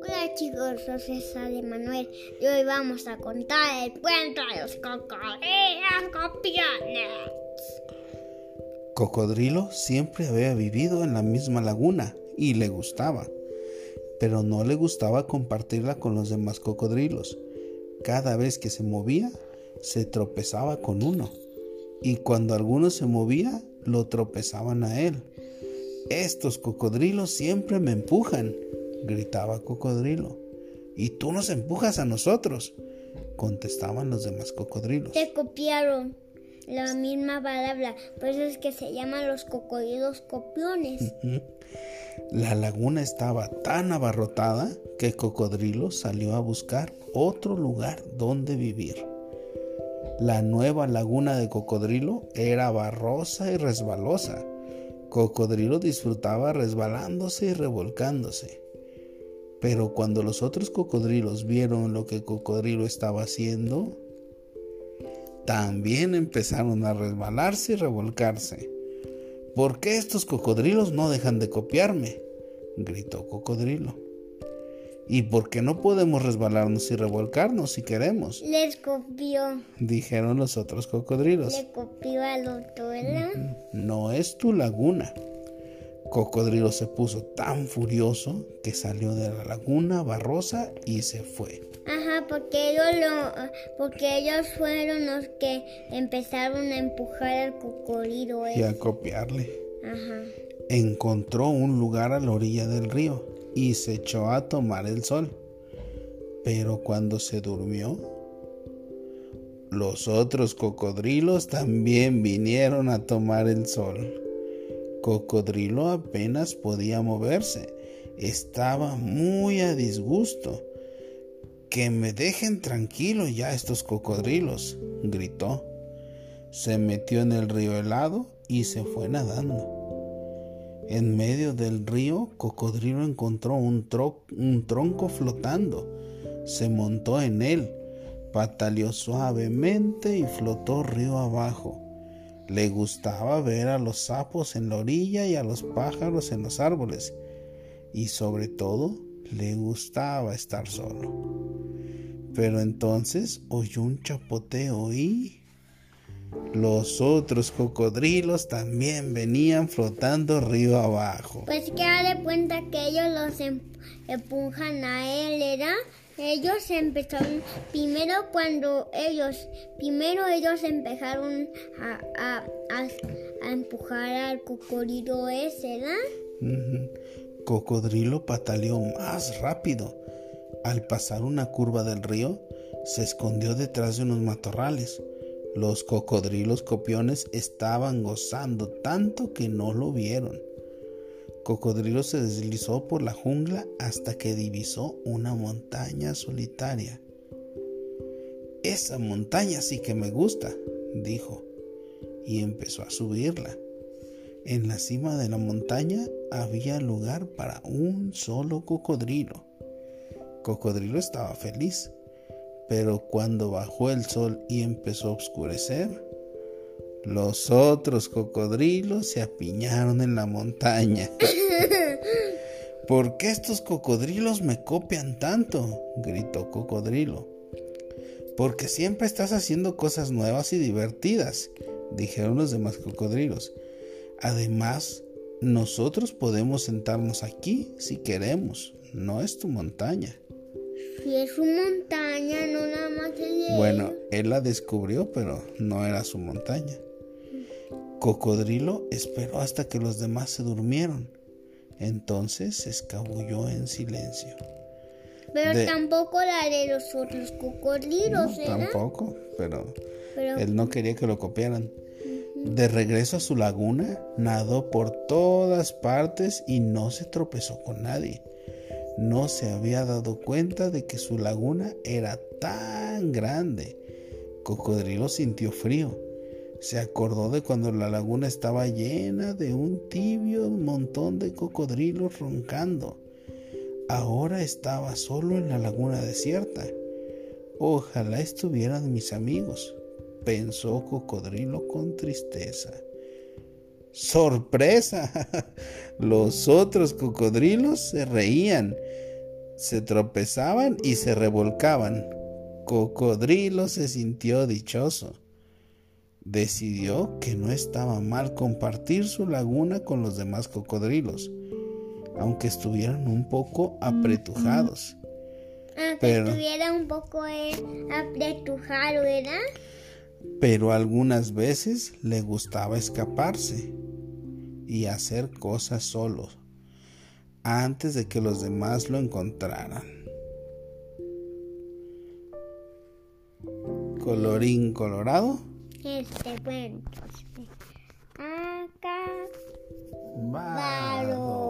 Hola chicos, soy César de Manuel y hoy vamos a contar el cuento de los cocodrilos copiones. Cocodrilo siempre había vivido en la misma laguna y le gustaba, pero no le gustaba compartirla con los demás cocodrilos. Cada vez que se movía, se tropezaba con uno, y cuando alguno se movía, lo tropezaban a él. Estos cocodrilos siempre me empujan, gritaba Cocodrilo. Y tú nos empujas a nosotros, contestaban los demás cocodrilos. Te copiaron la misma palabra, por eso es que se llaman los cocodrilos copiones. La laguna estaba tan abarrotada que Cocodrilo salió a buscar otro lugar donde vivir. La nueva laguna de Cocodrilo era barrosa y resbalosa. Cocodrilo disfrutaba resbalándose y revolcándose. Pero cuando los otros cocodrilos vieron lo que Cocodrilo estaba haciendo, también empezaron a resbalarse y revolcarse. ¿Por qué estos cocodrilos no dejan de copiarme? gritó Cocodrilo. ¿Y por qué no podemos resbalarnos y revolcarnos si queremos? Les copió. Dijeron los otros cocodrilos. Le copió al otro, ¿verdad? No es tu laguna. Cocodrilo se puso tan furioso que salió de la laguna barrosa y se fue. Ajá, porque ellos, lo, porque ellos fueron los que empezaron a empujar al cocodrilo. Y a copiarle. Ajá. Encontró un lugar a la orilla del río y se echó a tomar el sol. Pero cuando se durmió, los otros cocodrilos también vinieron a tomar el sol. Cocodrilo apenas podía moverse. Estaba muy a disgusto. Que me dejen tranquilo ya estos cocodrilos, gritó. Se metió en el río helado y se fue nadando. En medio del río, Cocodrilo encontró un, tronco flotando. Se montó en él, pataleó suavemente y flotó río abajo. Le gustaba ver a los sapos en la orilla y a los pájaros en los árboles. Y sobre todo, le gustaba estar solo. Pero entonces oyó un chapoteo y... Los otros cocodrilos también venían flotando río abajo. Pues que de cuenta que ellos los empujan a él, ¿verdad? Ellos empezaron, primero cuando ellos, primero ellos empezaron a, a, empujar al cocodrilo ese, ¿verdad? Cocodrilo pataleó más rápido. Al pasar una curva del río, se escondió detrás de unos matorrales. Los cocodrilos copiones estaban gozando tanto que no lo vieron. Cocodrilo se deslizó por la jungla hasta que divisó una montaña solitaria. Esa montaña sí que me gusta, dijo, y empezó a subirla. En la cima de la montaña había lugar para un solo cocodrilo. Cocodrilo estaba feliz pero cuando bajó el sol y empezó a oscurecer, los otros cocodrilos se apiñaron en la montaña. ¿Por qué estos cocodrilos me copian tanto? gritó Cocodrilo. Porque siempre estás haciendo cosas nuevas y divertidas, dijeron los demás cocodrilos. Además, nosotros podemos sentarnos aquí si queremos, no es tu montaña. Si es su montaña, no nada más es Bueno, él la descubrió, pero no era su montaña. Cocodrilo esperó hasta que los demás se durmieron. Entonces se escabulló en silencio. Pero tampoco la de los otros cocodrilos, no, Tampoco, pero, él no quería que lo copiaran. De regreso a su laguna, nadó por todas partes y no se tropezó con nadie no se había dado cuenta de que su laguna era tan grande. Cocodrilo sintió frío. Se acordó de cuando la laguna estaba llena de un tibio montón de cocodrilos roncando. Ahora estaba solo en la laguna desierta. Ojalá estuvieran mis amigos, pensó Cocodrilo con tristeza. ¡Sorpresa! Los otros cocodrilos se reían, se tropezaban y se revolcaban. Cocodrilo se sintió dichoso. Decidió que no estaba mal compartir su laguna con los demás cocodrilos, aunque estuvieran un poco apretujados. Aunque Pero- estuviera un poco eh, apretujado, ¿verdad? Pero algunas veces le gustaba escaparse y hacer cosas solo antes de que los demás lo encontraran. Colorín colorado. Este cuento. Acá. Varo.